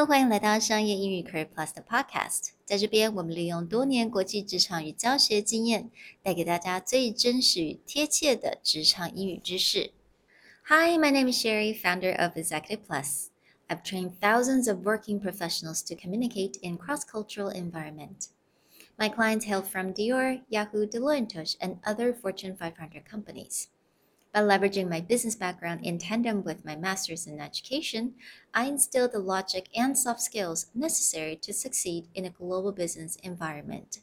Hello，欢迎来到商业英语 Career Plus 的 Podcast。在这边，我们利用多年国际职场与教学经验，带给大家最真实与贴切的职场英语知识。Hi, my name is Sherry, founder of Executive Plus. I've trained thousands of working professionals to communicate in cross-cultural environment. My clients hail from Dior, Yahoo, Deloitte, and other Fortune 500 companies. By leveraging my business background in tandem with my master's in education, I instill the logic and soft skills necessary to succeed in a global business environment.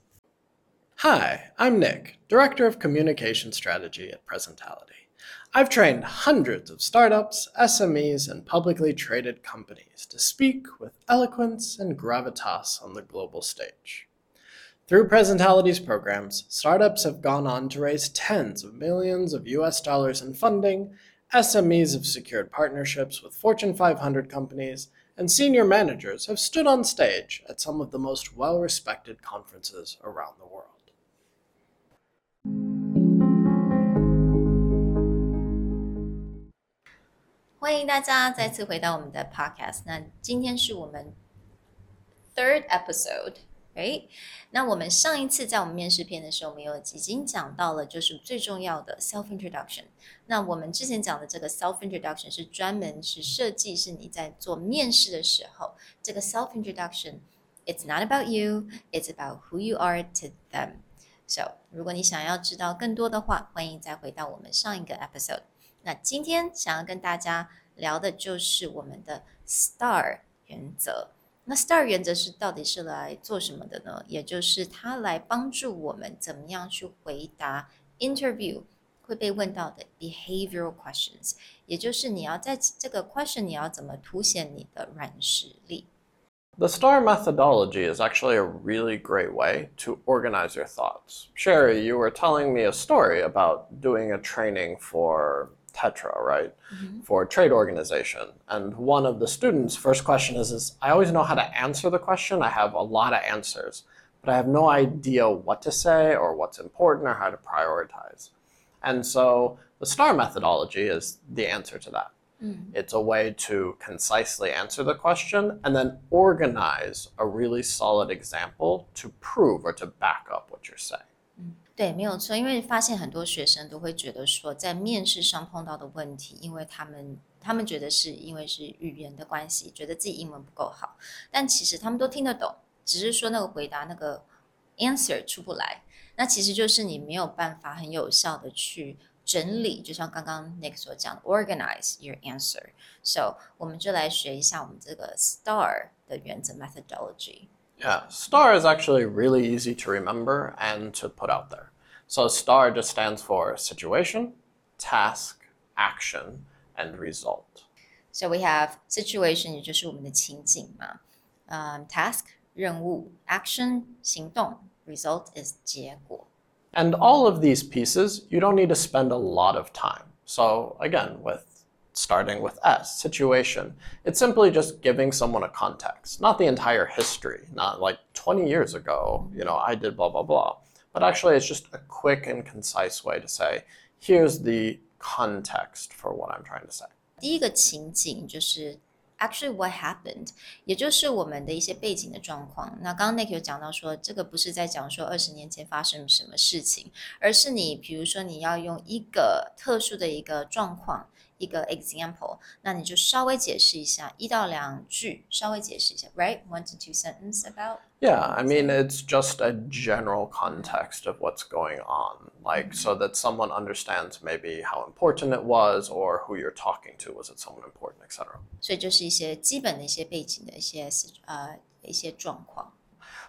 Hi, I'm Nick, Director of Communication Strategy at Presentality. I've trained hundreds of startups, SMEs, and publicly traded companies to speak with eloquence and gravitas on the global stage. Through Presentality's programs, startups have gone on to raise tens of millions of US dollars in funding, SMEs have secured partnerships with Fortune 500 companies, and senior managers have stood on stage at some of the most well respected conferences around the world. 欢迎大家再次回到我们的 Podcast。那今天是我们 third episode。 哎，那我们上一次在我们面试篇的时候，我们有已经讲到了，就是最重要的 self introduction。那我们之前讲的这个 self introduction 是专门是设计，是你在做面试的时候，这个 self introduction，it's not about you，it's about who you are to them。So，如果你想要知道更多的话，欢迎再回到我们上一个 episode。那今天想要跟大家聊的就是我们的 STAR 原则。那 STAR 原则是到底是来做什么的呢？也就是它来帮助我们怎么样去回答 interview 会被问到的 behavioral questions，也就是你要在这个 question 你要怎么凸显你的软实力。The STAR methodology is actually a really great way to organize your thoughts. Sherry, you were telling me a story about doing a training for Tetra, right, mm-hmm. for a trade organization. And one of the students' first question is, is, I always know how to answer the question. I have a lot of answers, but I have no idea what to say or what's important or how to prioritize. And so the STAR methodology is the answer to that. Mm. It's a way to concisely answer the question and then organize a really solid example to prove or to back up what you're saying. 对，没有错，因为发现很多学生都会觉得说，在面试上碰到的问题，因为他们他们觉得是因为是语言的关系，觉得自己英文不够好，但其实他们都听得懂，只是说那个回答那个 answer 出不来，那其实就是你没有办法很有效的去整理，就像刚刚 Nick 所讲，organize your answer。So 我们就来学一下我们这个 STAR 的原则 methodology。Yeah, STAR is actually really easy to remember and to put out there. So STAR just stands for situation, task, action, and result. So we have situation，也就是我们的情景嘛。Um, task 任务，action 行动，result is 结果。And all of these pieces, you don't need to spend a lot of time. So again, with starting with S, situation. It's simply just giving someone a context, not the entire history, not like 20 years ago, you know, I did blah, blah, blah. But actually, it's just a quick and concise way to say, here's the context for what I'm trying to say. 第一个情景就是 actually what happened，也就是我们的一些背景的状况。那刚刚 Nick 有讲到说，这个不是在讲说二十年前发生什么事情，而是你比如说你要用一个特殊的一个状况。 一个 example，那你就稍微解释一下，一到两句，稍微解释一下，right? One to two sentence about. Yeah, I mean it's just a general context of what's going on, like so that someone understands maybe how important it was or who you're talking to. Was it someone important, etc. 所以就是一些基本的一些背景的一些呃一些状况。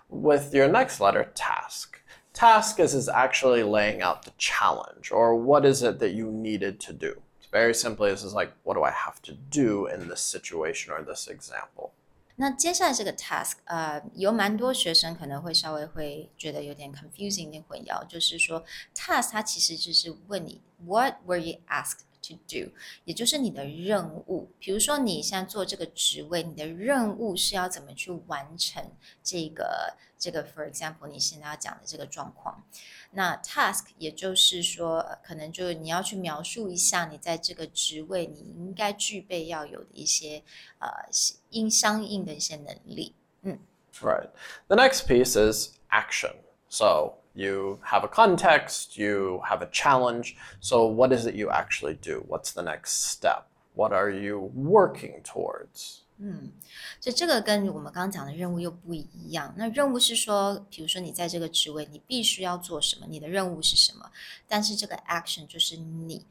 With your next letter, task. Task is, is actually laying out the challenge or what is it that you needed to do very simply, this is like, what do I have to do in this situation or this example? 那接下来这个 task，呃，有蛮多学生可能会稍微会觉得有点 confusing，有点混淆。就是说，task 它其实就是问你，what were you asked to do，也就是你的任务。比如说你现在做这个职位，你的任务是要怎么去完成这个这个，for example，你现在要讲的这个状况。那 task 也就是说，可能就是你要去描述一下你在这个职位你应该具备要有的一些呃应相应的一些能力。嗯。Right. The next piece is action. So you have a context, you have a challenge. So what is it you actually do? What's the next step? What are you working towards? 嗯，所以这个跟我们刚刚讲的任务又不一样。那任务是说，比如说你在这个职位，你必须要做什么，你的任务是什么。但是这个 action 就是你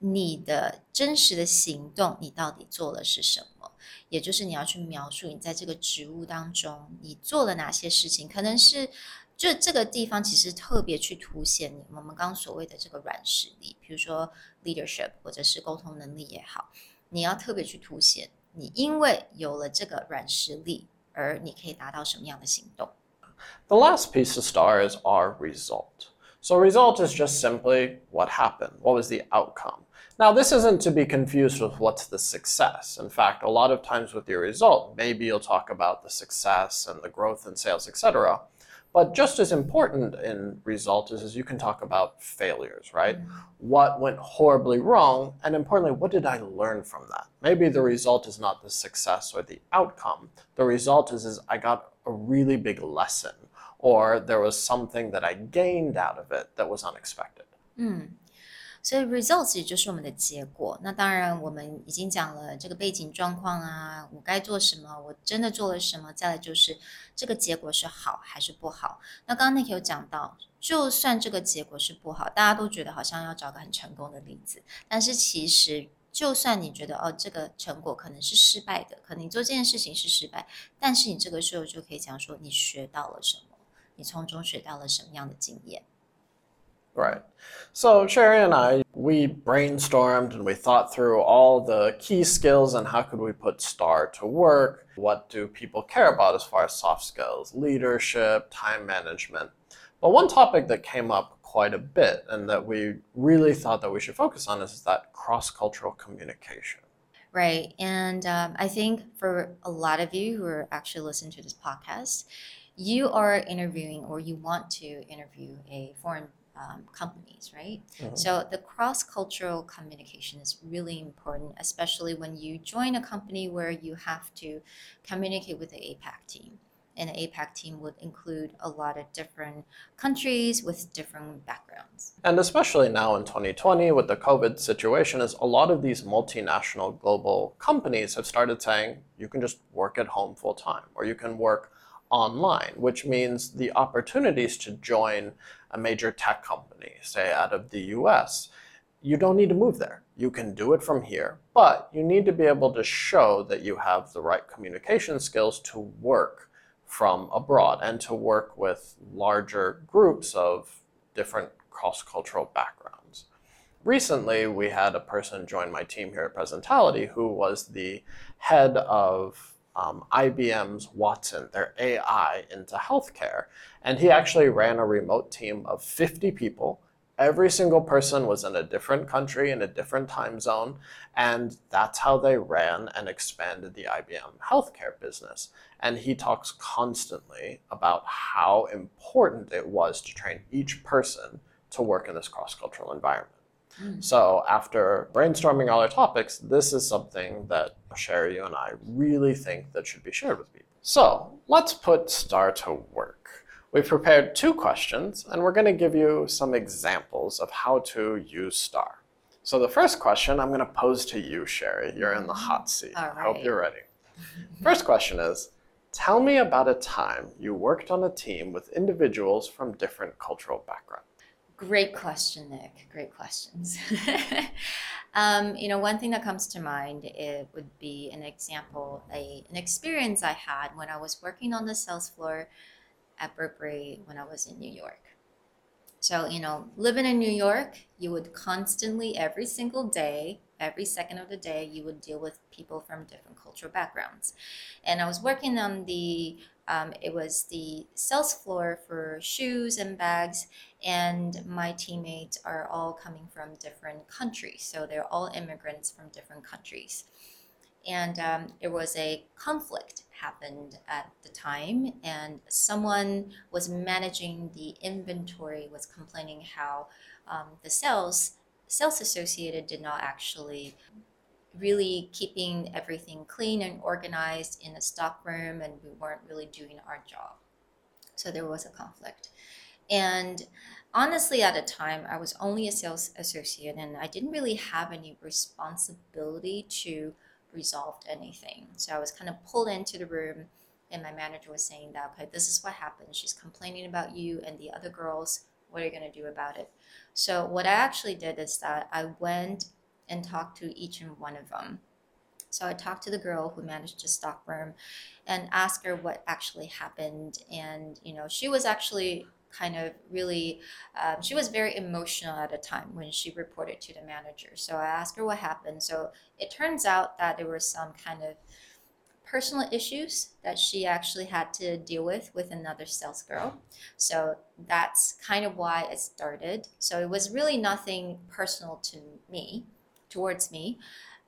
你的真实的行动，你到底做了是什么？也就是你要去描述你在这个职务当中你做了哪些事情，可能是。就这个地方其实特别去凸显你我们刚刚所谓的这个软实力，比如说 leadership 或者是沟通能力也好，你要特别去凸显你因为有了这个软实力而你可以达到什么样的行动。The last piece to star is our result. So result is just simply what happened. What was the outcome? Now, this isn't to be confused with what's the success. In fact, a lot of times with your result, maybe you'll talk about the success and the growth in sales, etc. But just as important in result is, is you can talk about failures, right? Mm-hmm. What went horribly wrong, and importantly, what did I learn from that? Maybe the result is not the success or the outcome. The result is, is I got a really big lesson, or there was something that I gained out of it that was unexpected. Mm. 所以 results 也就是我们的结果。那当然，我们已经讲了这个背景状况啊，我该做什么，我真的做了什么。再来就是这个结果是好还是不好。那刚刚 Nick 有讲到，就算这个结果是不好，大家都觉得好像要找个很成功的例子。但是其实，就算你觉得哦，这个成果可能是失败的，可能你做这件事情是失败，但是你这个时候就可以讲说，你学到了什么，你从中学到了什么样的经验。Right. So Sherry and I, we brainstormed and we thought through all the key skills and how could we put STAR to work? What do people care about as far as soft skills, leadership, time management? But one topic that came up quite a bit and that we really thought that we should focus on is that cross-cultural communication. Right. And um, I think for a lot of you who are actually listening to this podcast, you are interviewing or you want to interview a foreign um, companies, right? Mm-hmm. So the cross cultural communication is really important, especially when you join a company where you have to communicate with the APAC team. And the APAC team would include a lot of different countries with different backgrounds. And especially now in 2020 with the COVID situation, is a lot of these multinational global companies have started saying you can just work at home full time or you can work online, which means the opportunities to join a major tech company, say out of the US, you don't need to move there. You can do it from here, but you need to be able to show that you have the right communication skills to work from abroad and to work with larger groups of different cross cultural backgrounds. Recently, we had a person join my team here at Presentality who was the head of um, IBM's Watson, their AI, into healthcare. And he actually ran a remote team of 50 people. Every single person was in a different country, in a different time zone. And that's how they ran and expanded the IBM healthcare business. And he talks constantly about how important it was to train each person to work in this cross cultural environment. Mm. So after brainstorming all our topics, this is something that Sherry, you and I really think that should be shared with people. So let's put STAR to work. We've prepared two questions, and we're going to give you some examples of how to use STAR. So the first question I'm going to pose to you, Sherry. You're in the hot seat. Right. I hope you're ready. First question is Tell me about a time you worked on a team with individuals from different cultural backgrounds. Great question, Nick. Great questions. um, you know, one thing that comes to mind it would be an example, a, an experience I had when I was working on the sales floor at Burberry when I was in New York. So, you know, living in New York, you would constantly, every single day, every second of the day, you would deal with people from different cultural backgrounds. And I was working on the, um, it was the sales floor for shoes and bags, and my teammates are all coming from different countries. So they're all immigrants from different countries. And um, was a conflict happened at the time, and someone was managing the inventory was complaining how um, the sales sales associated did not actually really keeping everything clean and organized in the stock room, and we weren't really doing our job. So there was a conflict, and honestly at the time i was only a sales associate and i didn't really have any responsibility to resolve anything. So I was kind of pulled into the room, and my manager was saying that, okay, this is what happened. She's complaining about you and the other girls. What are you going to do about it? So what I actually did is that I went and talked to each and one of them. So I talked to the girl who managed the stock room and asked her what actually happened. And, you know, she was actually kind of really, um, she was very emotional at a time when she reported to the manager. So I asked her what happened. So it turns out that there were some kind of personal issues that she actually had to deal with with another sales girl. So that's kind of why it started. So it was really nothing personal to me, towards me.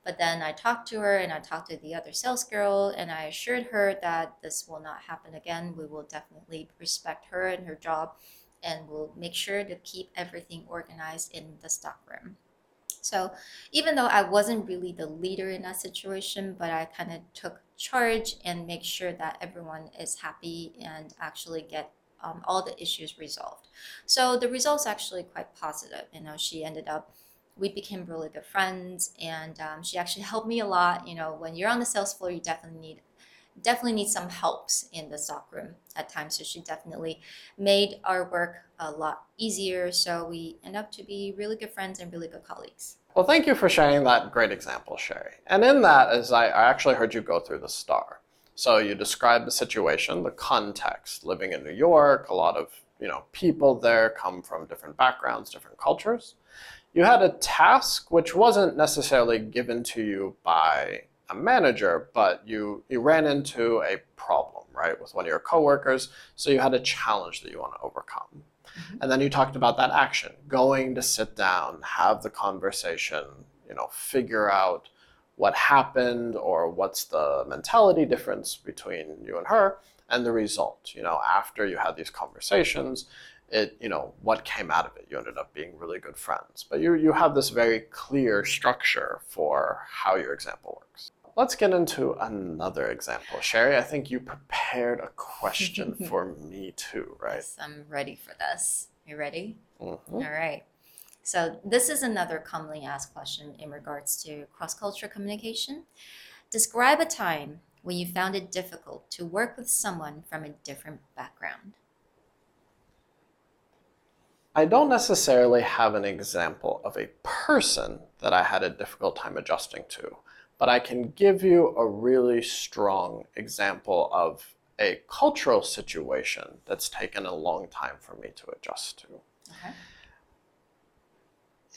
But then I talked to her and I talked to the other sales girl and I assured her that this will not happen again. We will definitely respect her and her job and we'll make sure to keep everything organized in the stock room. So even though I wasn't really the leader in that situation, but I kind of took charge and make sure that everyone is happy and actually get um, all the issues resolved. So the results actually quite positive. You know, she ended up we became really good friends and um, she actually helped me a lot you know when you're on the sales floor you definitely need definitely need some helps in the stock room at times so she definitely made our work a lot easier so we end up to be really good friends and really good colleagues. Well thank you for sharing that great example sherry. And in that as i, I actually heard you go through the star. So you described the situation the context living in new york a lot of you know people there come from different backgrounds different cultures you had a task which wasn't necessarily given to you by a manager, but you, you ran into a problem, right, with one of your coworkers. So you had a challenge that you want to overcome. Mm-hmm. And then you talked about that action, going to sit down, have the conversation, you know, figure out what happened or what's the mentality difference between you and her and the result. You know, after you had these conversations, it you know what came out of it. You ended up being really good friends. But you you have this very clear structure for how your example works. Let's get into another example. Sherry i think you prepared a question for me too right? Yes, i'm ready for this. You ready? Mm-hmm. All right. So this is another commonly asked question in regards to cross-cultural communication. Describe a time when you found it difficult to work with someone from a different background I don't necessarily have an example of a person that I had a difficult time adjusting to, but I can give you a really strong example of a cultural situation that's taken a long time for me to adjust to. Okay.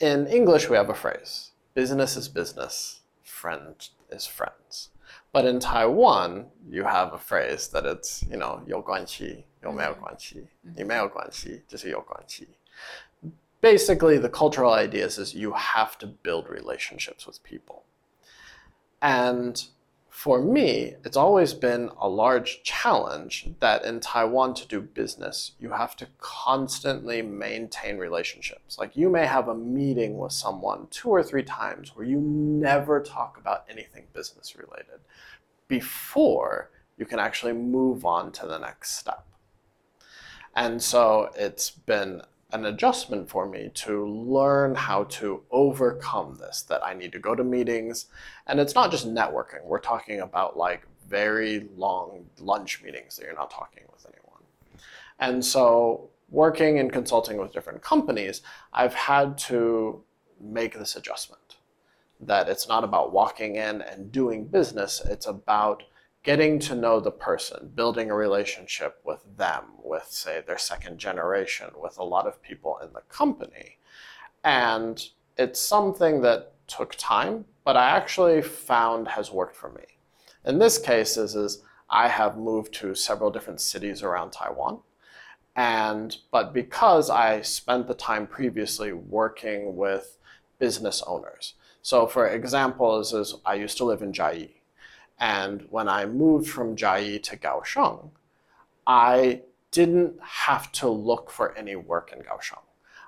In English, we have a phrase business is business, friend is friends. But in Taiwan, you have a phrase that it's, you know, 有关系,有没有关系,你没有关系,就是有关系 basically the cultural ideas is you have to build relationships with people. And for me, it's always been a large challenge that in Taiwan to do business, you have to constantly maintain relationships. Like you may have a meeting with someone two or three times where you never talk about anything business related before you can actually move on to the next step. And so it's been an adjustment for me to learn how to overcome this that I need to go to meetings. And it's not just networking. We're talking about like very long lunch meetings that you're not talking with anyone. And so working and consulting with different companies I've had to make this adjustment. That it's not about walking in and doing business. It's about getting to know the person, building a relationship with them, with, say, their second generation, with a lot of people in the company. And it's something that took time, but I actually found has worked for me. In this case, is, is I have moved to several different cities around Taiwan. And but because I spent the time previously working with business owners. So for example, is, is I used to live in Chiayi. And when I moved from Chiayi to Kaohsiung, I didn't have to look for any work in Kaohsiung.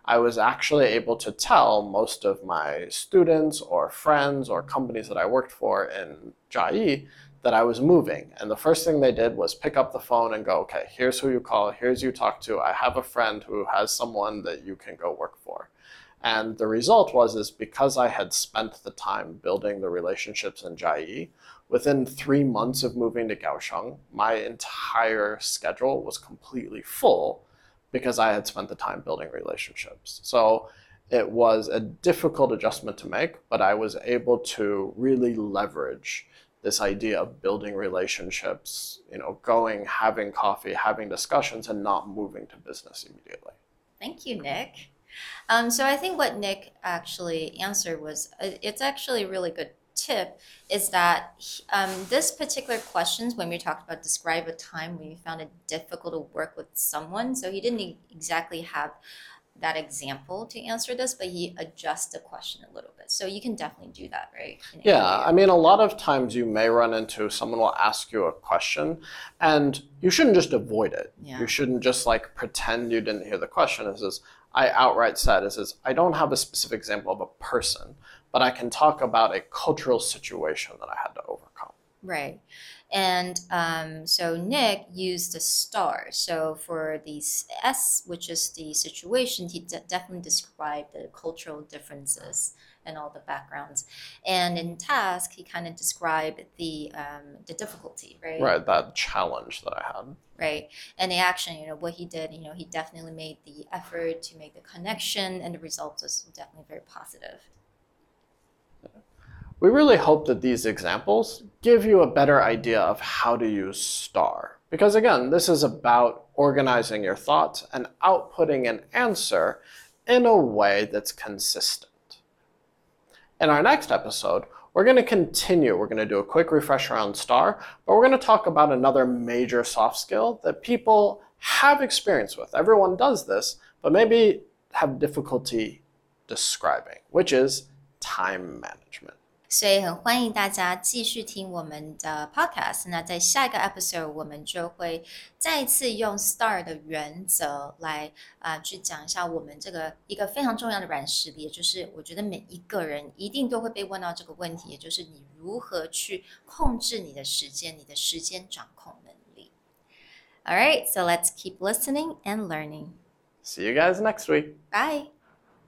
I was actually able to tell most of my students or friends or companies that I worked for in Chiayi that I was moving. And the first thing they did was pick up the phone and go, okay, here's who you call, here's who you talk to. I have a friend who has someone that you can go work for. And the result was is because I had spent the time building the relationships in Chiayi, within three months of moving to Kaohsiung, my entire schedule was completely full because I had spent the time building relationships. So it was a difficult adjustment to make, but I was able to really leverage this idea of building relationships, you know, going, having coffee, having discussions, and not moving to business immediately. Thank you, Nick. Um, so I think what Nick actually answered was uh, it's actually a really good tip is that um, this particular questions when we talked about describe a time when you found it difficult to work with someone so he didn't exactly have that example to answer this, but he adjusts the question a little bit. So you can definitely do that, right? Yeah, I mean, a lot of times you may run into someone will ask you a question, and you shouldn't just avoid it. Yeah. You shouldn't just like pretend you didn't hear the question. It says, I outright said, it says, I don't have a specific example of a person, but I can talk about a cultural situation that I had to overcome. Right. And um, so Nick used the star. So for the S, which is the situation, he de- definitely described the cultural differences and all the backgrounds. And in task, he kind of described the um, the difficulty, right? Right, that challenge that I had. Right. And the action, you know, what he did, you know, he definitely made the effort to make the connection, and the result was definitely very positive. We really hope that these examples give you a better idea of how to use STAR. Because again, this is about organizing your thoughts and outputting an answer in a way that's consistent. In our next episode, we're going to continue. We're going to do a quick refresher on STAR, but we're going to talk about another major soft skill that people have experience with. Everyone does this, but maybe have difficulty describing, which is time management. 所以很欢迎大家继续听我们的 podcast。那在下一个 episode，我们就会再一次用 STAR 的原则来啊、呃、去讲一下我们这个一个非常重要的软实力，也就是我觉得每一个人一定都会被问到这个问题，也就是你如何去控制你的时间，你的时间掌控能力。All right, so let's keep listening and learning. See you guys next week. Bye.